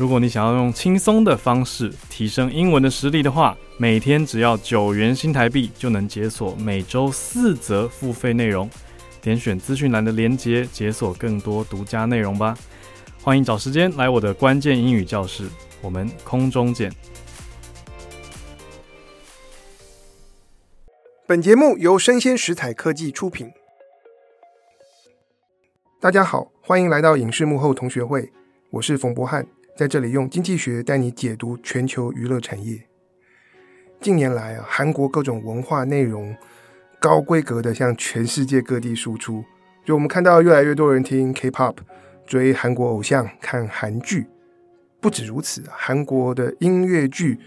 如果你想要用轻松的方式提升英文的实力的话，每天只要九元新台币就能解锁每周四则付费内容。点选资讯栏的链接，解锁更多独家内容吧。欢迎找时间来我的关键英语教室，我们空中见。本节目由生鲜食材科技出品。大家好，欢迎来到影视幕后同学会，我是冯博翰。在这里用经济学带你解读全球娱乐产业。近年来啊，韩国各种文化内容高规格的向全世界各地输出，就我们看到越来越多人听 K-pop，追韩国偶像，看韩剧。不止如此，韩国的音乐剧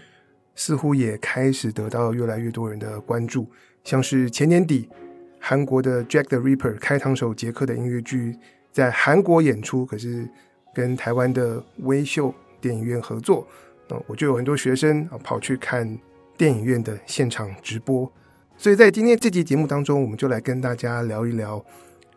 似乎也开始得到越来越多人的关注。像是前年底，韩国的 Jack the Ripper 开膛手杰克的音乐剧在韩国演出，可是。跟台湾的微秀电影院合作，那我就有很多学生啊跑去看电影院的现场直播。所以在今天这集节目当中，我们就来跟大家聊一聊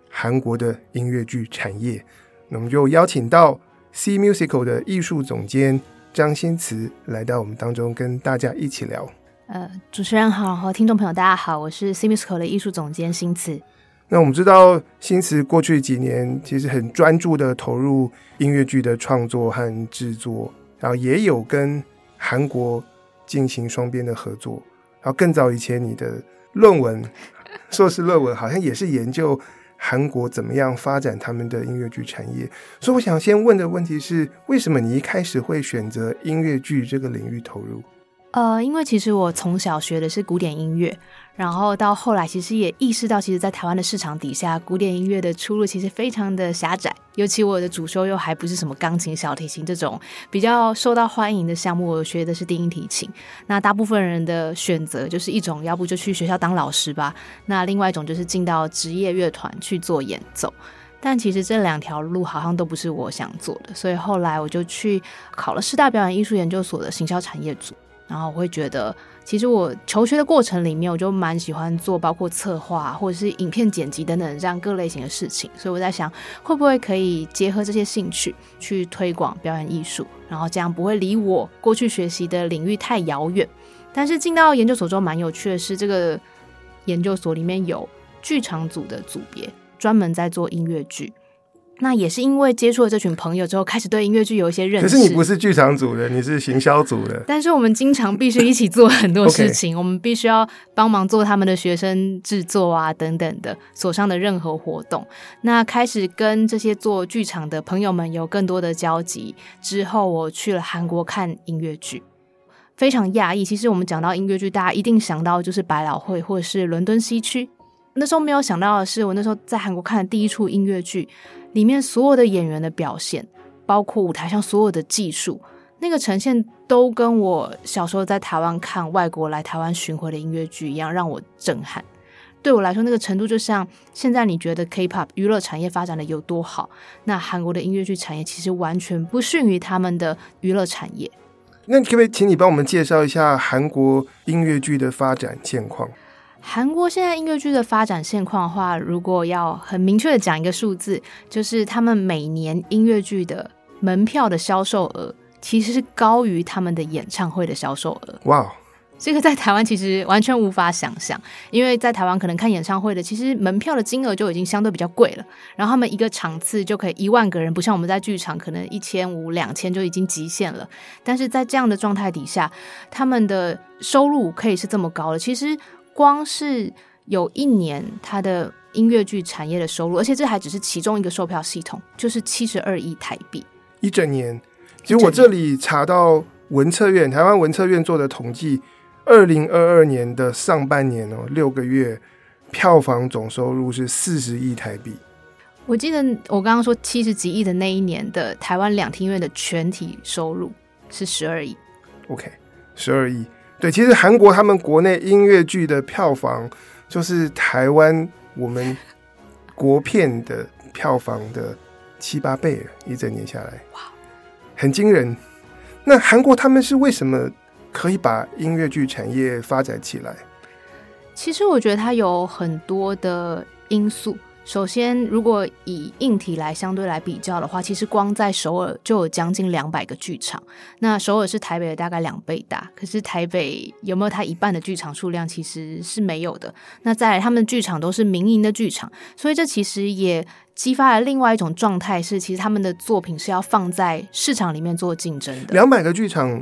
韩国的音乐剧产业。那我们就邀请到 C Musical 的艺术总监张新慈来到我们当中，跟大家一起聊。呃，主持人好，和听众朋友大家好，我是 C Musical 的艺术总监新慈。那我们知道，新词过去几年其实很专注的投入音乐剧的创作和制作，然后也有跟韩国进行双边的合作。然后更早以前，你的论文，硕士论文好像也是研究韩国怎么样发展他们的音乐剧产业。所以我想先问的问题是，为什么你一开始会选择音乐剧这个领域投入？呃，因为其实我从小学的是古典音乐。然后到后来，其实也意识到，其实，在台湾的市场底下，古典音乐的出路其实非常的狭窄。尤其我的主修又还不是什么钢琴、小提琴这种比较受到欢迎的项目，我学的是低音提琴。那大部分人的选择就是一种，要不就去学校当老师吧。那另外一种就是进到职业乐团去做演奏。但其实这两条路好像都不是我想做的，所以后来我就去考了师大表演艺术研究所的行销产业组。然后我会觉得，其实我求学的过程里面，我就蛮喜欢做包括策划或者是影片剪辑等等这样各类型的事情。所以我在想，会不会可以结合这些兴趣去推广表演艺术，然后这样不会离我过去学习的领域太遥远。但是进到研究所之后，蛮有趣的是，这个研究所里面有剧场组的组别，专门在做音乐剧。那也是因为接触了这群朋友之后，开始对音乐剧有一些认识。可是你不是剧场组的，你是行销组的。但是我们经常必须一起做很多事情.我们必须要帮忙做他们的学生制作啊等等的所上的任何活动。那开始跟这些做剧场的朋友们有更多的交集之后，我去了韩国看音乐剧，非常讶异。其实我们讲到音乐剧，大家一定想到就是百老汇或者是伦敦西区。那时候没有想到的是，我那时候在韩国看的第一出音乐剧。里面所有的演员的表现，包括舞台上所有的技术，那个呈现都跟我小时候在台湾看外国来台湾巡回的音乐剧一样，让我震撼。对我来说，那个程度就像现在你觉得 K-pop 娱乐产业发展的有多好，那韩国的音乐剧产业其实完全不逊于他们的娱乐产业。那可不可以请你帮我们介绍一下韩国音乐剧的发展现况？韩国现在音乐剧的发展现况的话，如果要很明确的讲一个数字，就是他们每年音乐剧的门票的销售额其实是高于他们的演唱会的销售额。哇，Wow. 这个在台湾其实完全无法想象，因为在台湾可能看演唱会的，其实门票的金额就已经相对比较贵了，然后他们一个场次就可以一万个人，不像我们在剧场可能一千五、两千就已经极限了。但是在这样的状态底下，他们的收入可以是这么高的，其实。光是有一年，他的音乐剧产业的收入，而且这还只是其中一个售票系统，就是七十二亿台币一整年。其实我这里查到文策院，台湾文策院做的统计，二零二二年的上半年哦，六个月票房总收入是四十亿台币。我记得我刚刚说七十几亿的那一年的台湾两厅院的全体收入是十二亿。OK，十二亿。对，其实韩国他们国内音乐剧的票房，就是台湾我们国片的票房的七八倍了，一整年下来，哇，很惊人。那韩国他们是为什么可以把音乐剧产业发展起来？其实我觉得它有很多的因素。首先，如果以硬体来相对来比较的话，其实光在首尔就有将近两百个剧场。那首尔是台北的大概两倍大，可是台北有没有它一半的剧场数量，其实是没有的。那再来，他们的剧场都是民营的剧场，所以这其实也激发了另外一种状态，是其实他们的作品是要放在市场里面做竞争的。两百个剧场，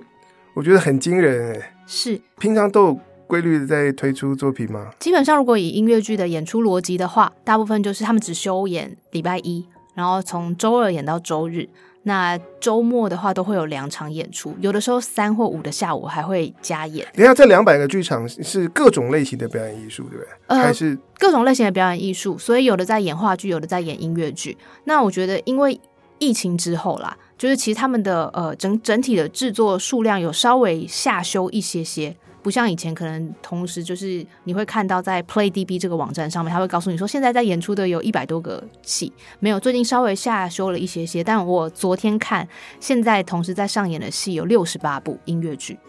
我觉得很惊人哎。是，平常都有。规律的在推出作品吗？基本上，如果以音乐剧的演出逻辑的话，大部分就是他们只休演礼拜一，然后从周二演到周日。那周末的话，都会有两场演出，有的时候三或五的下午还会加演。等下，这两百个剧场是各种类型的表演艺术，对不对？呃，还是各种类型的表演艺术，所以有的在演话剧，有的在演音乐剧。那我觉得，因为疫情之后啦，就是其实他们的呃整整体的制作数量有稍微下修一些些。不像以前，可能同时就是你会看到在 PlayDB 这个网站上面，他会告诉你说，现在在演出的有一百多个戏，没有，最近稍微下修了一些些。但我昨天看，现在同时在上演的戏有六十八部音乐剧，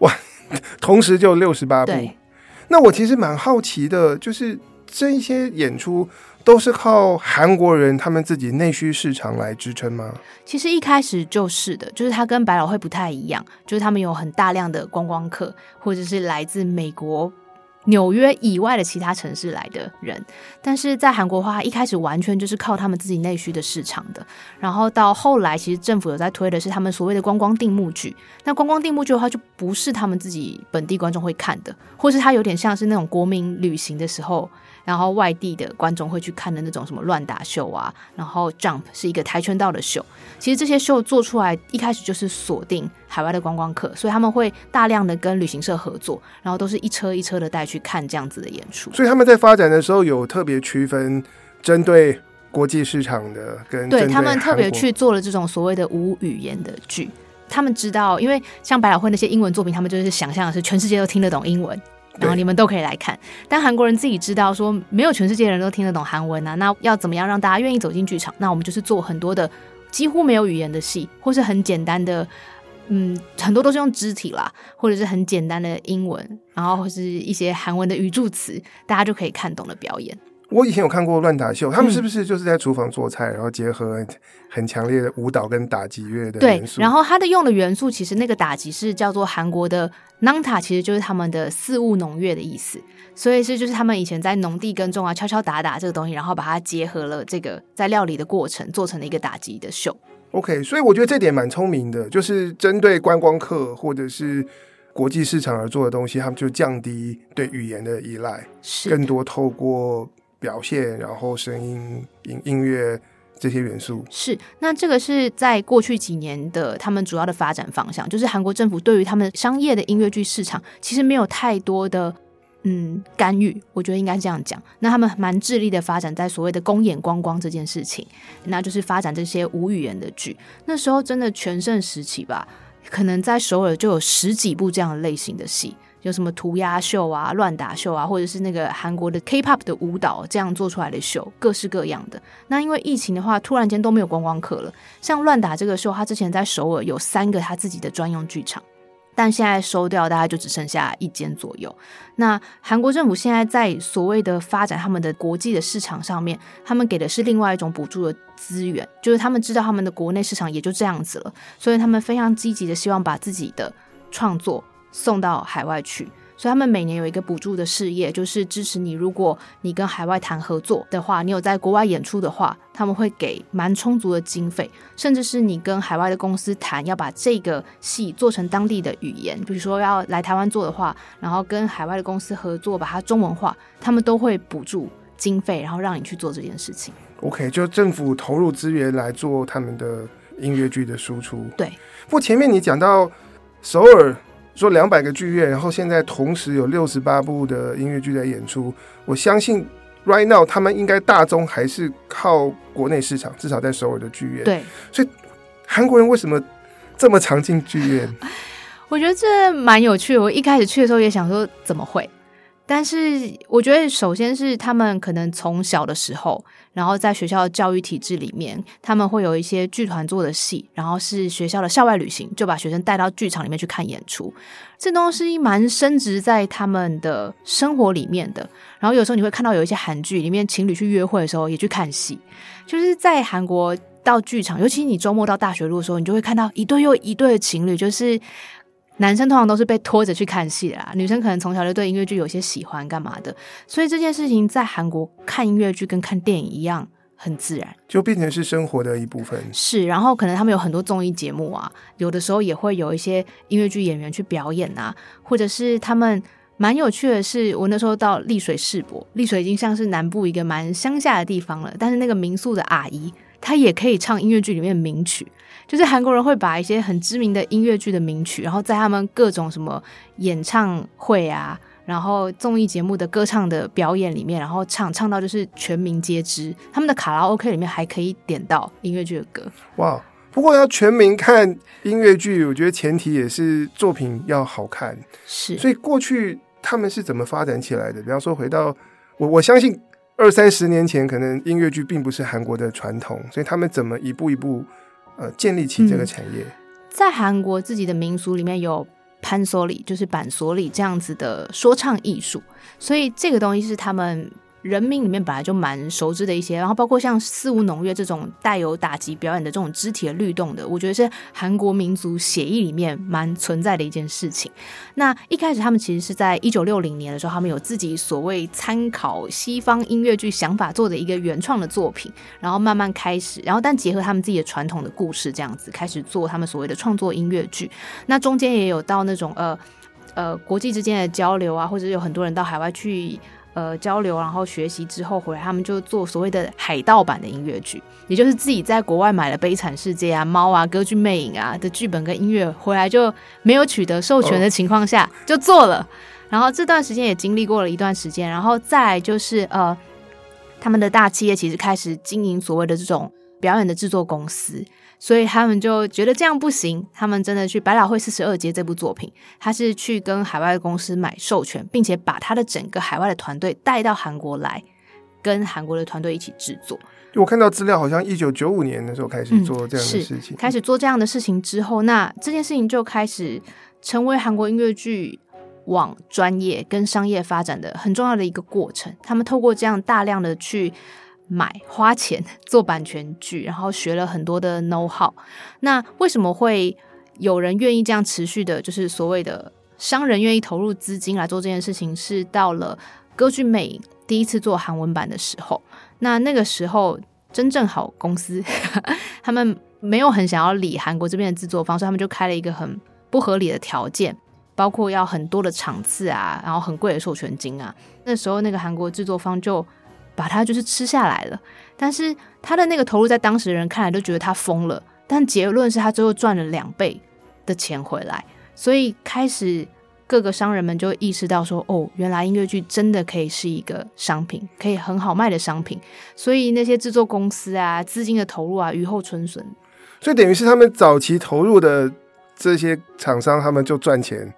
哇，同时就六十八部。那我其实蛮好奇的，就是这一些演出。都是靠韩国人他们自己内需市场来支撑吗？其实一开始就是的，就是它跟百老汇不太一样，就是他们有很大量的观光客，或者是来自美国纽约以外的其他城市来的人。但是在韩国的话，一开始完全就是靠他们自己内需的市场的。然后到后来，其实政府有在推的是他们所谓的观光定目剧。那观光定目剧的话，就不是他们自己本地观众会看的，或是它有点像是那种国民旅行的时候。然后外地的观众会去看的那种什么乱打秀啊，然后 Jump 是一个跆拳道的秀。其实这些秀做出来一开始就是锁定海外的观光客，所以他们会大量的跟旅行社合作，然后都是一车一车的带去看这样子的演出。所以他们在发展的时候有特别区分针对国际市场的跟对，对他们特别去做了这种所谓的无语言的剧。他们知道，因为像百老汇那些英文作品，他们就是想象的是全世界都听得懂英文。然后你们都可以来看，但韩国人自己知道说，没有全世界人都听得懂韩文啊，那要怎么样让大家愿意走进剧场？那我们就是做很多的几乎没有语言的戏，或是很简单的，嗯，很多都是用肢体啦，或者是很简单的英文，然后或是一些韩文的语助词，大家就可以看懂的表演。我以前有看过乱打秀，他们是不是就是在厨房做菜，嗯、然后结合很强烈的舞蹈跟打击乐的元素？对，然后它的用的元素其实那个打击是叫做韩国的 nangta，其实就是他们的四物农乐的意思，所以是就是他们以前在农地耕种啊，敲敲打打这个东西，然后把它结合了这个在料理的过程，做成了一个打击的秀。OK，所以我觉得这点蛮聪明的，就是针对观光客或者是国际市场而做的东西，他们就降低对语言的依赖，是更多透过。表现，然后声音、音音乐这些元素是。那这个是在过去几年的他们主要的发展方向，就是韩国政府对于他们商业的音乐剧市场其实没有太多的嗯干预，我觉得应该这样讲。那他们蛮致力的发展在所谓的公演观光这件事情，那就是发展这些无语言的剧。那时候真的全盛时期吧，可能在首尔就有十几部这样的类型的戏。有什么涂鸦秀啊、乱打秀啊，或者是那个韩国的 K-pop 的舞蹈这样做出来的秀，各式各样的。那因为疫情的话，突然间都没有观光客了。像乱打这个秀，他之前在首尔有三个他自己的专用剧场，但现在收掉，大概就只剩下一间左右。那韩国政府现在在所谓的发展他们的国际的市场上面，他们给的是另外一种补助的资源，就是他们知道他们的国内市场也就这样子了，所以他们非常积极的希望把自己的创作。送到海外去，所以他们每年有一个补助的事业，就是支持你。如果你跟海外谈合作的话，你有在国外演出的话，他们会给蛮充足的经费，甚至是你跟海外的公司谈要把这个戏做成当地的语言，比如说要来台湾做的话，然后跟海外的公司合作把它中文化，他们都会补助经费，然后让你去做这件事情。OK，就政府投入资源来做他们的音乐剧的输出。对，不过前面你讲到首尔。说两百个剧院，然后现在同时有六十八部的音乐剧在演出。我相信，right now 他们应该大宗还是靠国内市场，至少在首尔的剧院。对，所以韩国人为什么这么常进剧院？我觉得这蛮有趣的。我一开始去的时候也想说怎么会，但是我觉得首先是他们可能从小的时候，然后在学校的教育体制里面，他们会有一些剧团做的戏，然后是学校的校外旅行，就把学生带到剧场里面去看演出。这东西蛮深植在他们的生活里面的。然后有时候你会看到有一些韩剧里面情侣去约会的时候也去看戏，就是在韩国到剧场，尤其你周末到大学路的时候，你就会看到一对又一对的情侣，就是。男生通常都是被拖着去看戏的啦，女生可能从小就对音乐剧有些喜欢，干嘛的？所以这件事情在韩国看音乐剧跟看电影一样很自然，就变成是生活的一部分。是，然后可能他们有很多综艺节目啊，有的时候也会有一些音乐剧演员去表演啊，或者是他们蛮有趣的是，我那时候到丽水世博，丽水已经像是南部一个蛮乡下的地方了，但是那个民宿的阿姨，她也可以唱音乐剧里面的名曲。就是韩国人会把一些很知名的音乐剧的名曲，然后在他们各种什么演唱会啊，然后综艺节目的歌唱的表演里面，然后唱唱到就是全民皆知。他们的卡拉 OK 里面还可以点到音乐剧的歌。哇！不过要全民看音乐剧，我觉得前提也是作品要好看。是。所以过去他们是怎么发展起来的？比方说回到我，我相信二三十年前，可能音乐剧并不是韩国的传统，所以他们怎么一步一步？呃，建立起这个产业，嗯、在韩国自己的民俗里面有潘索里，就是板索里这样子的说唱艺术，所以这个东西是他们。人民里面本来就蛮熟知的一些，然后包括像四无农乐这种带有打击表演的这种肢体的律动的，我觉得是韩国民族血液里面蛮存在的一件事情。那一开始他们其实是在一九六零年的时候，他们有自己所谓参考西方音乐剧想法做的一个原创的作品，然后慢慢开始，然后但结合他们自己的传统的故事这样子开始做他们所谓的创作音乐剧。那中间也有到那种呃呃国际之间的交流啊，或者有很多人到海外去。呃，交流然后学习之后回来，他们就做所谓的海盗版的音乐剧，也就是自己在国外买了《悲惨世界》啊、《猫》啊、《歌剧魅影》啊的剧本跟音乐回来，就没有取得授权的情况下就做了。然后这段时间也经历过了一段时间，然后再来就是呃，他们的大企业其实开始经营所谓的这种表演的制作公司。所以他们就觉得这样不行，他们真的去《百老汇四十二街》这部作品，他是去跟海外公司买授权，并且把他的整个海外的团队带到韩国来，跟韩国的团队一起制作。我看到资料，好像一九九五年的时候开始做这样的事情，嗯，开始做这样的事情之后，那这件事情就开始成为韩国音乐剧往专业跟商业发展的很重要的一个过程。他们透过这样大量的去。买花钱做版权剧，然后学了很多的 know how。那为什么会有人愿意这样持续的，就是所谓的商人愿意投入资金来做这件事情？是到了《歌剧魅影》第一次做韩文版的时候，那那个时候真正好公司 他们没有很想要理韩国这边的制作方，所以他们就开了一个很不合理的条件，包括要很多的场次啊，然后很贵的授权金啊。那时候那个韩国制作方就。把他就是吃下来了，但是他的那个投入在当时的人看来都觉得他疯了，但结论是他最后赚了两倍的钱回来，所以开始各个商人们就意识到说，哦，原来音乐剧真的可以是一个商品，可以很好卖的商品，所以那些制作公司啊，资金的投入啊，雨后春笋，所以等于是他们早期投入的这些厂商，他们就赚钱。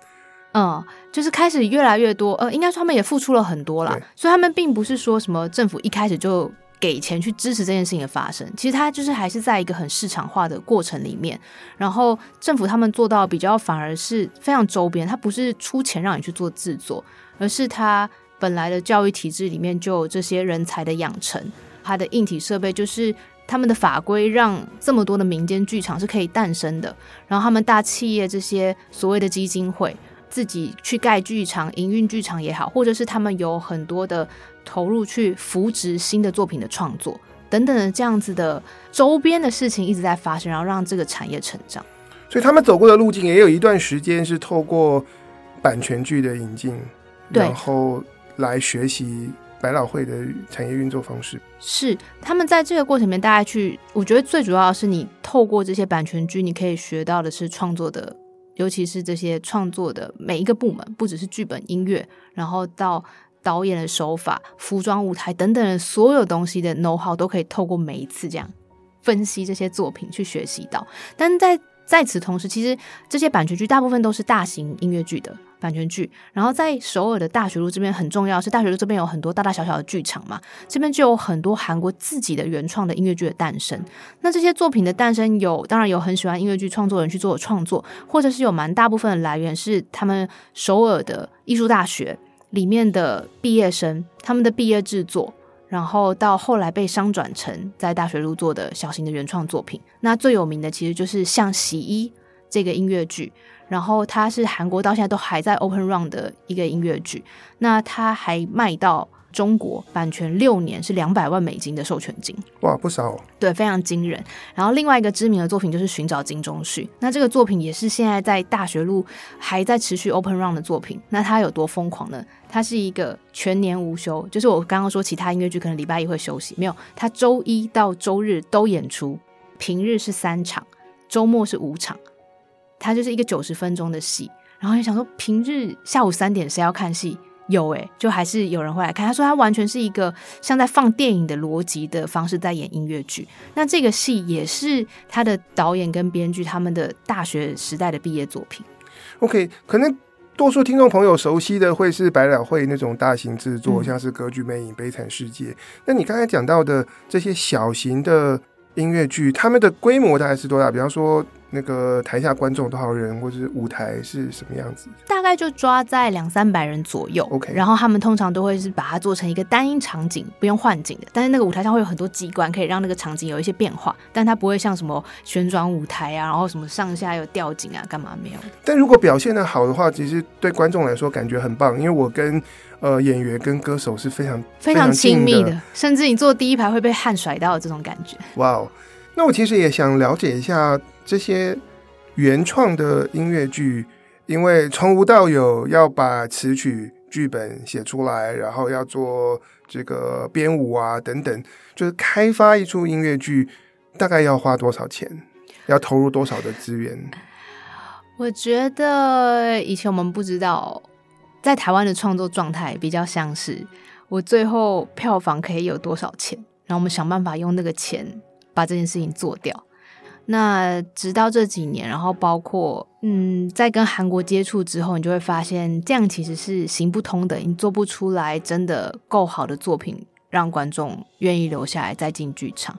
嗯，就是开始越来越多，呃，应该说他们也付出了很多啦，所以他们并不是说什么政府一开始就给钱去支持这件事情的发生，其实他就是还是在一个很市场化的过程里面，然后政府他们做到比较反而是非常周边，他不是出钱让你去做制作，而是他本来的教育体制里面就有这些人才的养成，他的硬体设备就是他们的法规让这么多的民间剧场是可以诞生的，然后他们大企业这些所谓的基金会。自己去盖剧场、营运剧场也好，或者是他们有很多的投入去扶植新的作品的创作等等的这样子的周边的事情一直在发生，然后让这个产业成长。所以他们走过的路径也有一段时间是透过版权剧的引进，然后来学习百老汇的产业运作方式。是他们在这个过程里面，大家去，我觉得最主要的是你透过这些版权剧，你可以学到的是创作的。尤其是这些创作的每一个部门，不只是剧本、音乐，然后到导演的手法、服装、舞台等等的所有东西的 know how，都可以透过每一次这样分析这些作品去学习到。但在在此同时，其实这些版权剧大部分都是大型音乐剧的版权剧。然后在首尔的大学路这边很重要，是大学路这边有很多大大小小的剧场嘛，这边就有很多韩国自己的原创的音乐剧的诞生。那这些作品的诞生有，当然有很喜欢音乐剧创作人去做的创作，或者是有蛮大部分的来源是他们首尔的艺术大学里面的毕业生他们的毕业制作。然后到后来被商转成在大学路做的小型的原创作品，那最有名的其实就是像《洗衣》这个音乐剧，然后它是韩国到现在都还在 Open Run 的一个音乐剧，那它还卖到。中国版权六年是两百万美金的授权金，哇，不少，对，非常惊人。然后另外一个知名的作品就是《寻找金钟旭》，那这个作品也是现在在大学路还在持续 open run 的作品。那它有多疯狂呢？它是一个全年无休，就是我刚刚说其他音乐剧可能礼拜一会休息，没有，它周一到周日都演出，平日是三场，周末是五场，它就是一个九十分钟的戏。然后就想说，平日下午三点谁要看戏？有诶、欸，就还是有人会来看。他说他完全是一个像在放电影的逻辑的方式在演音乐剧。那这个戏也是他的导演跟编剧他们的大学时代的毕业作品。OK，可能多数听众朋友熟悉的会是百老汇那种大型制作，嗯、像是《歌剧魅影》《悲惨世界》。那你刚才讲到的这些小型的音乐剧，他们的规模大概是多大？比方说。那个台下观众多少人，或者是舞台是什么样子？大概就抓在两三百人左右。OK，然后他们通常都会是把它做成一个单一场景，不用换景的。但是那个舞台上会有很多机关，可以让那个场景有一些变化。但它不会像什么旋转舞台啊，然后什么上下有吊景啊，干嘛没有？但如果表现的好的话，其实对观众来说感觉很棒，因为我跟呃演员跟歌手是非常非常亲密的，甚至你坐第一排会被汗甩到的这种感觉。哇哦！那我其实也想了解一下。这些原创的音乐剧，因为从无到有，要把词曲剧本写出来，然后要做这个编舞啊等等，就是开发一出音乐剧，大概要花多少钱？要投入多少的资源？我觉得以前我们不知道，在台湾的创作状态比较像是，我最后票房可以有多少钱，然后我们想办法用那个钱把这件事情做掉。那直到这几年，然后包括嗯，在跟韩国接触之后，你就会发现这样其实是行不通的，你做不出来真的够好的作品，让观众愿意留下来再进剧场。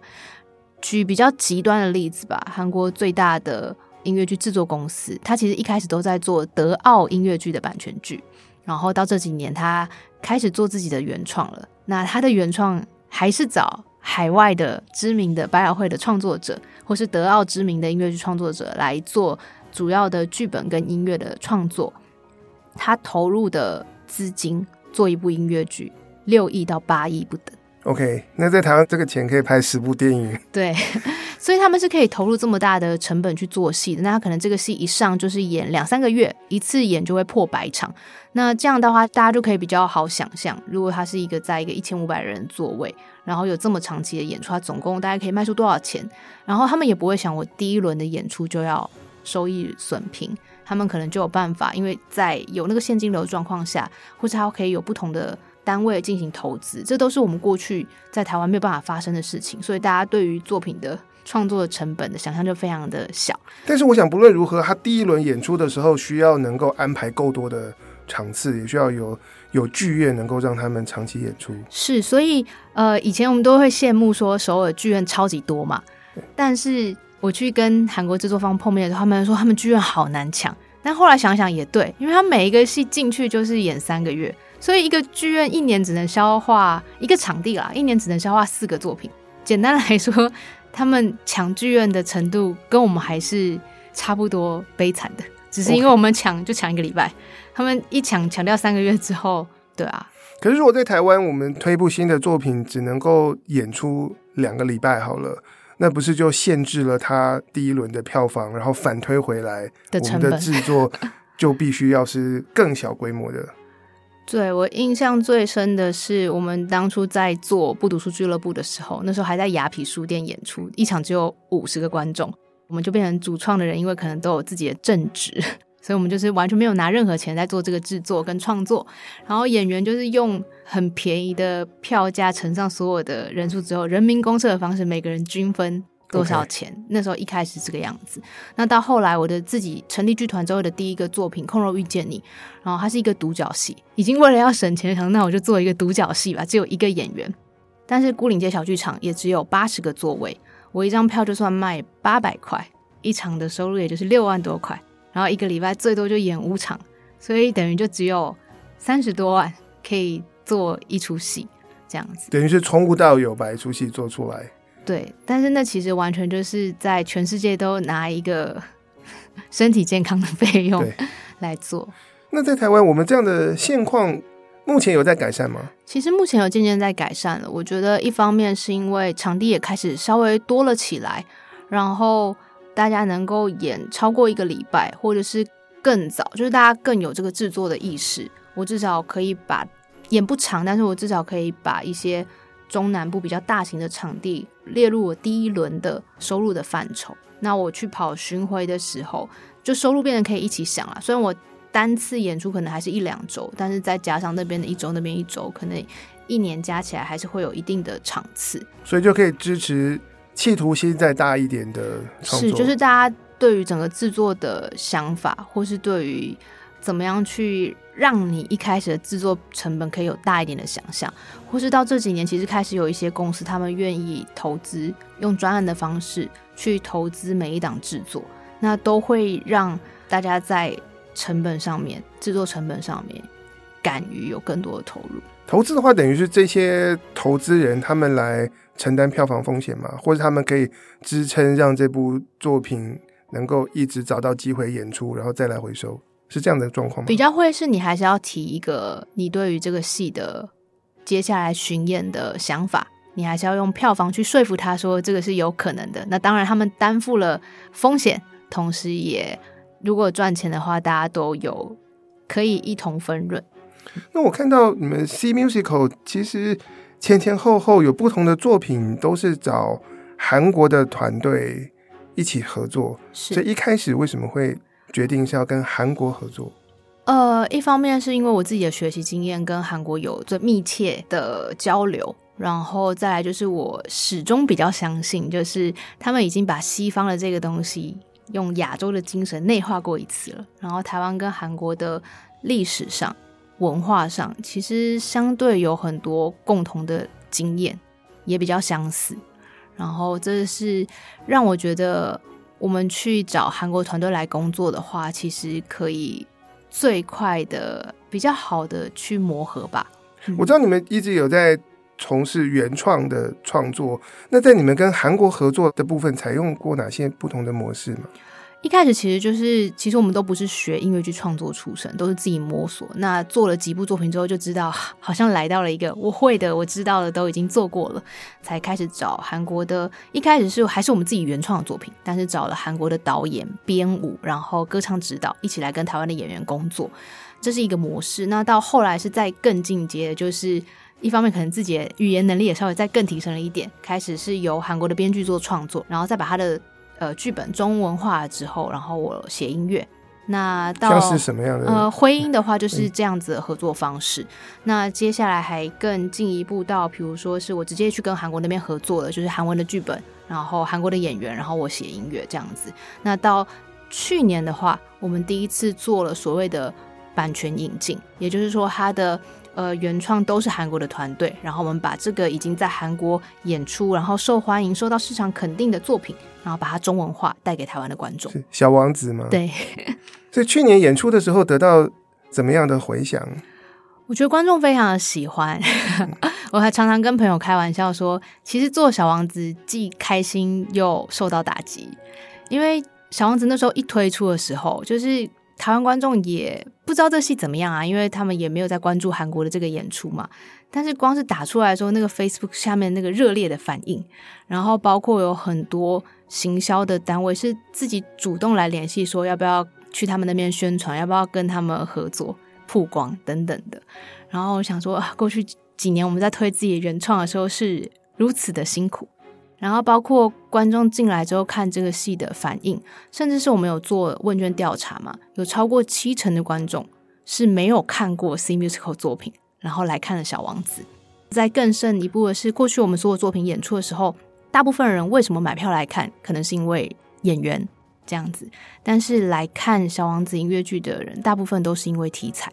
举比较极端的例子吧，韩国最大的音乐剧制作公司，它其实一开始都在做德奥音乐剧的版权剧，然后到这几年，它开始做自己的原创了。那它的原创还是找海外的知名的百老汇的创作者，或是德奥知名的音乐剧创作者来做主要的剧本跟音乐的创作，他投入的资金做一部音乐剧六亿到八亿不等。OK，那在台湾这个钱可以拍十部电影。对，所以他们是可以投入这么大的成本去做戏的。那他可能这个戏一上就是演两三个月，一次演就会破百场。那这样的话，大家就可以比较好想象，如果他是一个在一个一千五百人座位，然后有这么长期的演出，他总共大概可以卖出多少钱？然后他们也不会想我第一轮的演出就要收益损平，他们可能就有办法，因为在有那个现金流状况下，或者他可以有不同的。单位进行投资，这都是我们过去在台湾没有办法发生的事情，所以大家对于作品的创作的成本的想象就非常的小。但是我想，不论如何，他第一轮演出的时候需要能够安排够多的场次，也需要有有剧院能够让他们长期演出。是，所以呃，以前我们都会羡慕说首尔剧院超级多嘛，但是我去跟韩国制作方碰面的时候，他们说他们剧院好难抢。但后来想想也对，因为他每一个戏进去就是演三个月。所以一个剧院一年只能消化一个场地啦，一年只能消化四个作品。简单来说，他们抢剧院的程度跟我们还是差不多悲惨的，只是因为我们抢就抢一个礼拜.他们一抢强调三个月之后，对啊。可是如果在台湾，我们推一部新的作品只能够演出两个礼拜好了，那不是就限制了他第一轮的票房，然后反推回来的成本，我们的制作就必须要是更小规模的。对，我印象最深的是，我们当初在做不读书俱乐部的时候，那时候还在雅痞书店演出，一场只有五十个观众，我们就变成主创的人，因为可能都有自己的正职，所以我们就是完全没有拿任何钱在做这个制作跟创作，然后演员就是用很便宜的票价乘上所有的人数之后，人民公社的方式，每个人均分多少钱。那时候一开始这个样子。那到后来，我的自己成立剧团之后的第一个作品《空柔遇见你》，然后它是一个独角戏，已经为了要省钱，想那我就做一个独角戏吧，只有一个演员。但是孤岭街小剧场也只有八十个座位，我一张票就算卖八百块，一场的收入也就是六万多块，然后一个礼拜最多就演五场，所以等于就只有三十多万可以做一出戏。这样子等于是从无到有把一出戏做出来。对，但是那其实完全就是在全世界都拿一个 身体健康的费用来做。那在台湾，我们这样的现况目前有在改善吗？其实目前有渐渐在改善了。我觉得一方面是因为场地也开始稍微多了起来，然后大家能够演超过一个礼拜，或者是更早，就是大家更有这个制作的意识。我至少可以把。演不长，但是我至少可以把一些中南部比较大型的场地列入我第一轮的收入的范畴。那我去跑巡回的时候，就收入变得可以一起想了。虽然我单次演出可能还是一两周，但是再加上那边的一周，那边一周，可能一年加起来还是会有一定的场次。所以就可以支持企图心再大一点的创作。是，就是大家对于整个制作的想法，或是对于。怎么样去让你一开始的制作成本可以有大一点的想象，或是到这几年其实开始有一些公司，他们愿意投资用专案的方式去投资每一档制作，那都会让大家在成本上面、制作成本上面敢于有更多的投入。投资的话，等于是这些投资人他们来承担票房风险嘛，或者他们可以支撑让这部作品能够一直找到机会演出，然后再来回收。是这样的状况吗？比较会是你还是要提一个你对于这个戏的接下来巡演的想法，你还是要用票房去说服他说这个是有可能的。那当然他们担负了风险，同时也如果赚钱的话，大家都有可以一同分润。那我看到你们 C Musical 其实前前后后有不同的作品，都是找韩国的团队一起合作，是所以一开始为什么会？决定是要跟韩国合作，呃，一方面是因为我自己的学习经验跟韩国有最密切的交流，然后再来就是我始终比较相信，就是他们已经把西方的这个东西用亚洲的精神内化过一次了，然后台湾跟韩国的历史上、文化上其实相对有很多共同的经验，也比较相似，然后这是让我觉得。我们去找韩国团队来工作的话，其实可以最快的、比较好的去磨合吧。我知道你们一直有在从事原创的创作，那在你们跟韩国合作的部分，采用过哪些不同的模式吗？一开始其实就是，其实我们都不是学音乐剧创作出身，都是自己摸索。那做了几部作品之后，就知道好像来到了一个我会的、我知道的都已经做过了，才开始找韩国的。一开始是还是我们自己原创的作品，但是找了韩国的导演、编舞，然后歌唱指导，一起来跟台湾的演员工作，这是一个模式。那到后来是再更进阶的，就是一方面可能自己的语言能力也稍微再更提升了一点，开始是由韩国的编剧做创作，然后再把他的。呃，剧本中文化之后，然后我写音乐。那到是什么样的？呃，婚姻的话就是这样子的合作方式。嗯、那接下来还更进一步到，比如说是我直接去跟韩国那边合作了，就是韩文的剧本，然后韩国的演员，然后我写音乐这样子。那到去年的话，我们第一次做了所谓的版权引进，也就是说，它的。呃，原创都是韩国的团队，然后我们把这个已经在韩国演出，然后受欢迎、受到市场肯定的作品，然后把它中文化带给台湾的观众。是小王子吗？对。所以去年演出的时候得到怎么样的回响？我觉得观众非常的喜欢。我还常常跟朋友开玩笑说，其实做小王子既开心又受到打击，因为小王子那时候一推出的时候，就是。台湾观众也不知道这戏怎么样啊，因为他们也没有在关注韩国的这个演出嘛。但是光是打出来的时候，那个 Facebook 下面那个热烈的反应，然后包括有很多行销的单位是自己主动来联系，说要不要去他们那边宣传，要不要跟他们合作曝光等等的。然后我想说，过去几年我们在推自己原创的时候是如此的辛苦。然后包括观众进来之后看这个戏的反应，甚至是我们有做问卷调查嘛，有超过七成的观众是没有看过 C Musical 作品，然后来看了《小王子》。再更胜一步的是，过去我们所有作品演出的时候，大部分人为什么买票来看，可能是因为演员这样子，但是来看《小王子》音乐剧的人，大部分都是因为题材，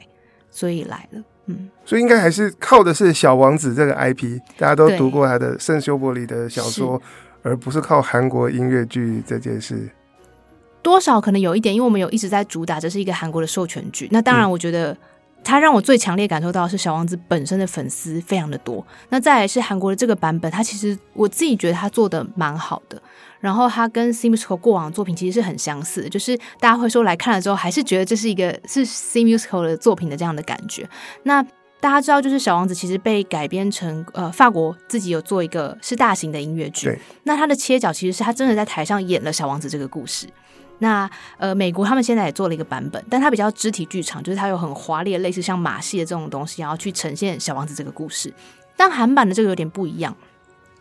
所以来了。嗯，所以应该还是靠的是《小王子》这个 IP，大家都读过他的圣修伯里的小说，而不是靠韩国音乐剧这件事。多少可能有一点，因为我们有一直在主打这是一个韩国的授权剧。那当然，我觉得它让我最强烈感受到的是小王子本身的粉丝非常的多。那再来是韩国的这个版本，它其实我自己觉得它做的蛮好的。然后他跟 C Musical 过往的作品其实是很相似，就是大家会说来看了之后，还是觉得这是一个是 C Musical 的作品的这样的感觉。那大家知道，就是小王子其实被改编成呃法国自己有做一个是大型的音乐剧。那他的切角其实是他真的在台上演了小王子这个故事。那呃，美国他们现在也做了一个版本，但它比较肢体剧场，就是它有很华丽的类似像马戏的这种东西，然后去呈现小王子这个故事。但韩版的这个有点不一样，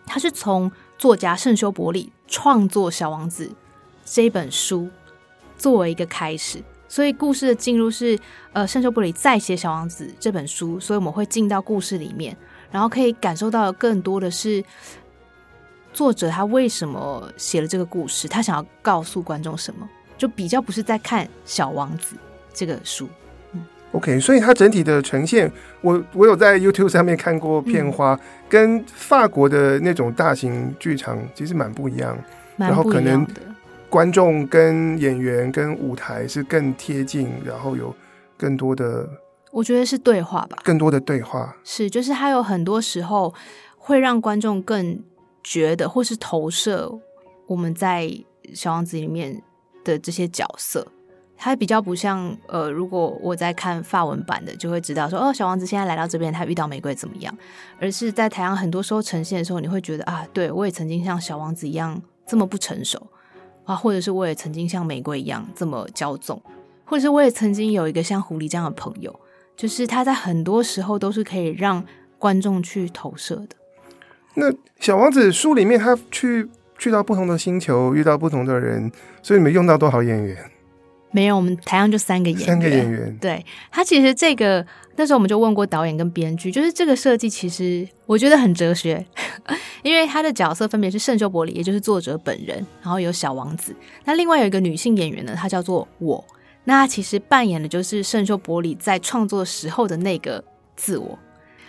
它是从作家圣修伯里创作小王子这本书作为一个开始，所以故事的进入是呃圣修伯里在写小王子这本书，所以我们会进到故事里面，然后可以感受到更多的是。作者他为什么写了这个故事？他想要告诉观众什么？就比较不是在看《小王子》这个书。嗯，OK，所以它整体的呈现，我我有在 YouTube 上面看过片花，嗯、跟法国的那种大型剧场其实蛮不一样。一样。然后可能观众跟演员跟舞台是更贴近，然后有更多的，我觉得是对话吧，更多的对话是，就是它有很多时候会让观众更。觉得或是投射我们在小王子里面的这些角色，它比较不像呃，如果我在看法文版的，就会知道说哦，小王子现在来到这边，他遇到玫瑰怎么样？而是在台上很多时候呈现的时候，你会觉得啊，对我也曾经像小王子一样这么不成熟啊，或者是我也曾经像玫瑰一样这么骄纵，或者是我也曾经有一个像狐狸这样的朋友，就是他在很多时候都是可以让观众去投射的。那小王子书里面，他去去到不同的星球，遇到不同的人，所以你们用到多少演员？没有，我们台上就三个演员。三个演员。对，他其实这个那时候我们就问过导演跟编剧，就是这个设计其实我觉得很哲学，因为他的角色分别是圣修伯里，也就是作者本人，然后有小王子。那另外有一个女性演员呢，她叫做我，那她其实扮演的就是圣修伯里在创作时候的那个自我。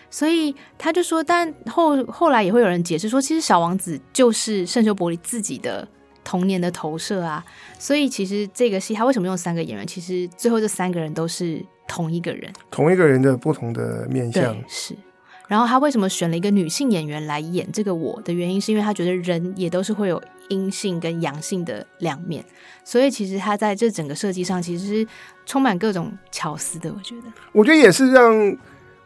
所以他就说，但后后来也会有人解释说，其实小王子就是圣修伯里自己的童年的投射啊。所以其实这个戏他为什么用三个演员？其实最后这三个人都是同一个人，同一个人的不同的面相是。然后他为什么选了一个女性演员来演这个我的原因，是因为他觉得人也都是会有阴性跟阳性的两面。所以其实他在这整个设计上其实是充满各种巧思的。我觉得，我觉得也是让。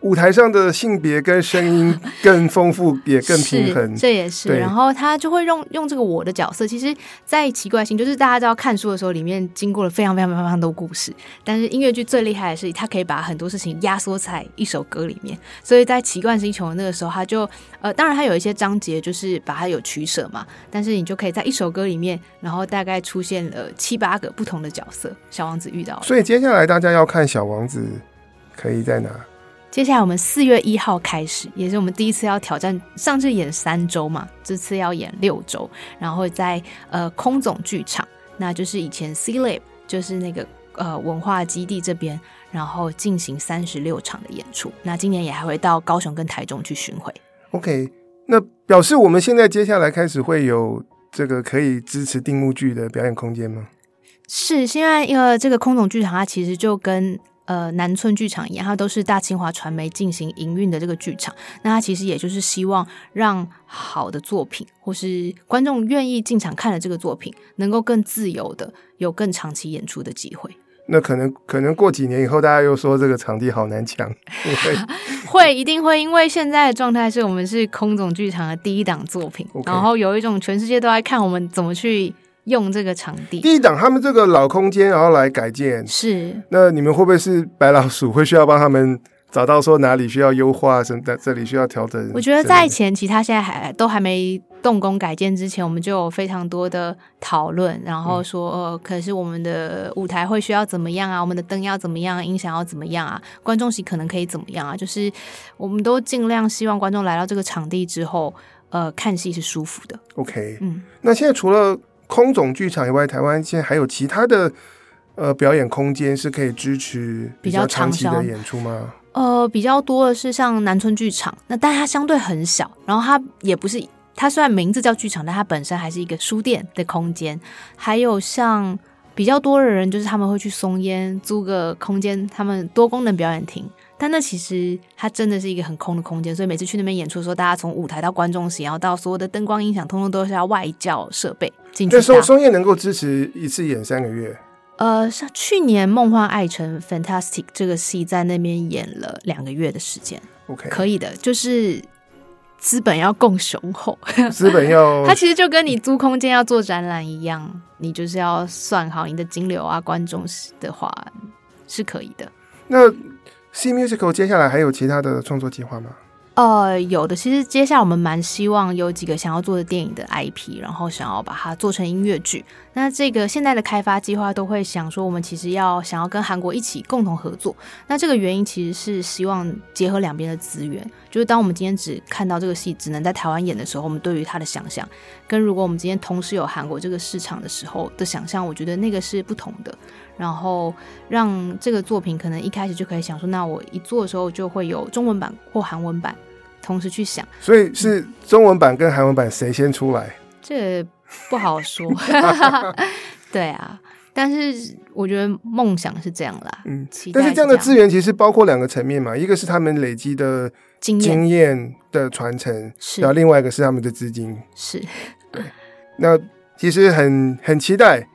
舞台上的性别跟声音 更丰富，也更平衡，这也是。然后他就会用用这个我的角色，其实，在奇怪性就是大家知道看书的时候，里面经过了非常非常非常多故事。但是音乐剧最厉害的是，它可以把很多事情压缩在一首歌里面。所以在奇怪星球的那个时候，他就呃，当然他有一些章节就是把它有取舍嘛，但是你就可以在一首歌里面，然后大概出现了七八个不同的角色，小王子遇到。所以接下来大家要看小王子，可以在哪？接下来我们四月一号开始，也是我们第一次要挑战。上次演三周嘛，这次要演六周，然后在呃空总剧场，那就是以前 C Lab 就是那个呃文化基地这边，然后进行三十六场的演出。那今年也还会到高雄跟台中去巡回。OK，那表示我们现在接下来开始会有这个可以支持定目剧的表演空间吗？是，现在因为这个空总剧场它其实就跟。呃，南村剧场一样，它都是大清华传媒进行营运的这个剧场。那它其实也就是希望让好的作品，或是观众愿意进场看的这个作品，能够更自由的有更长期演出的机会。那可能可能过几年以后，大家又说这个场地好难抢，会会一定会，因为现在的状态是我们是空总剧场的第一档作品.然后有一种全世界都在看我们怎么去。用这个场地，第一档他们这个老空间，然后来改建，是。那你们会不会是白老鼠？会需要帮他们找到说哪里需要优化，什么在这里需要调整？我觉得在前期，他现在还都还没动工改建之前，我们就有非常多的讨论，然后说，呃，可是我们的舞台会需要怎么样啊？我们的灯要怎么样？音响要怎么样啊？观众席可能可以怎么样啊？就是我们都尽量希望观众来到这个场地之后。呃看戏是舒服的。OK，嗯，那现在除了空总剧场以外，台湾现在还有其他的呃表演空间是可以支持比较长期的演出吗？呃，比较多的是像南村剧场，那但它相对很小，然后它也不是，它虽然名字叫剧场，但它本身还是一个书店的空间。还有像比较多的人，就是他们会去松烟租个空间，他们多功能表演厅。但那其实它真的是一个很空的空间，所以每次去那边演出的时候，大家从舞台到观众席，然后到所有的灯光音响，通通都是要外教设备进去。那松松叶能够支持一次演三个月？呃，像去年《梦幻爱城》Fantastic 这个戏在那边演了两个月的时间，OK，可以的，就是资本要够雄厚，资本要，它其实就跟你租空间要做展览一样，你就是要算好你的金流啊，观众的话是可以的。那 C Musical 接下来还有其他的创作计划吗？呃，有的。其实接下来我们蛮希望有几个想要做的电影的 IP，然后想要把它做成音乐剧。那这个现在的开发计划都会想说，我们其实要想要跟韩国一起共同合作。那这个原因其实是希望结合两边的资源。就是当我们今天只看到这个戏只能在台湾演的时候，我们对于它的想象，跟如果我们今天同时有韩国这个市场的时候的想象，我觉得那个是不同的。然后让这个作品可能一开始就可以想说，那我一做的时候就会有中文版或韩文版。同时去想，所以是中文版跟韩文版谁先出来？嗯、这不好说。对啊，但是我觉得梦想是这样啦。嗯，但是这样的资源其实包括两个层面嘛，一个是他们累积的经验的传承，是，然后另外一个是他们的资金。是。那其实很很期待，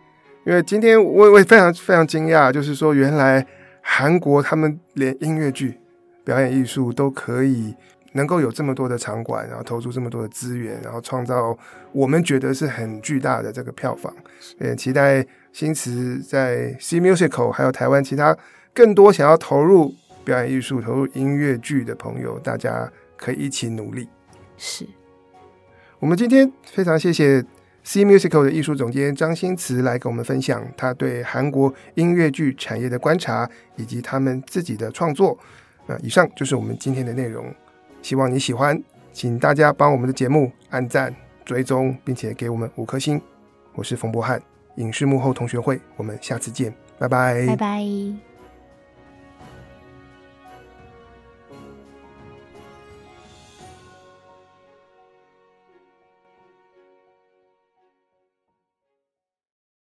因为今天我我也非常非常惊讶，就是说原来韩国他们连音乐剧、表演艺术都可以。能够有这么多的场馆，然后投入这么多的资源，然后创造我们觉得是很巨大的这个票房，也期待新词在 C Musical 还有台湾其他更多想要投入表演艺术、投入音乐剧的朋友，大家可以一起努力。是我们今天非常谢谢 C Musical 的艺术总监张新慈来跟我们分享他对韩国音乐剧产业的观察以及他们自己的创作。那以上就是我们今天的内容。希望你喜欢，请大家帮我们的节目按赞、追踪，并且给我们五颗星。我是冯博翰，影视幕后同学会，我们下次见，拜拜，拜拜。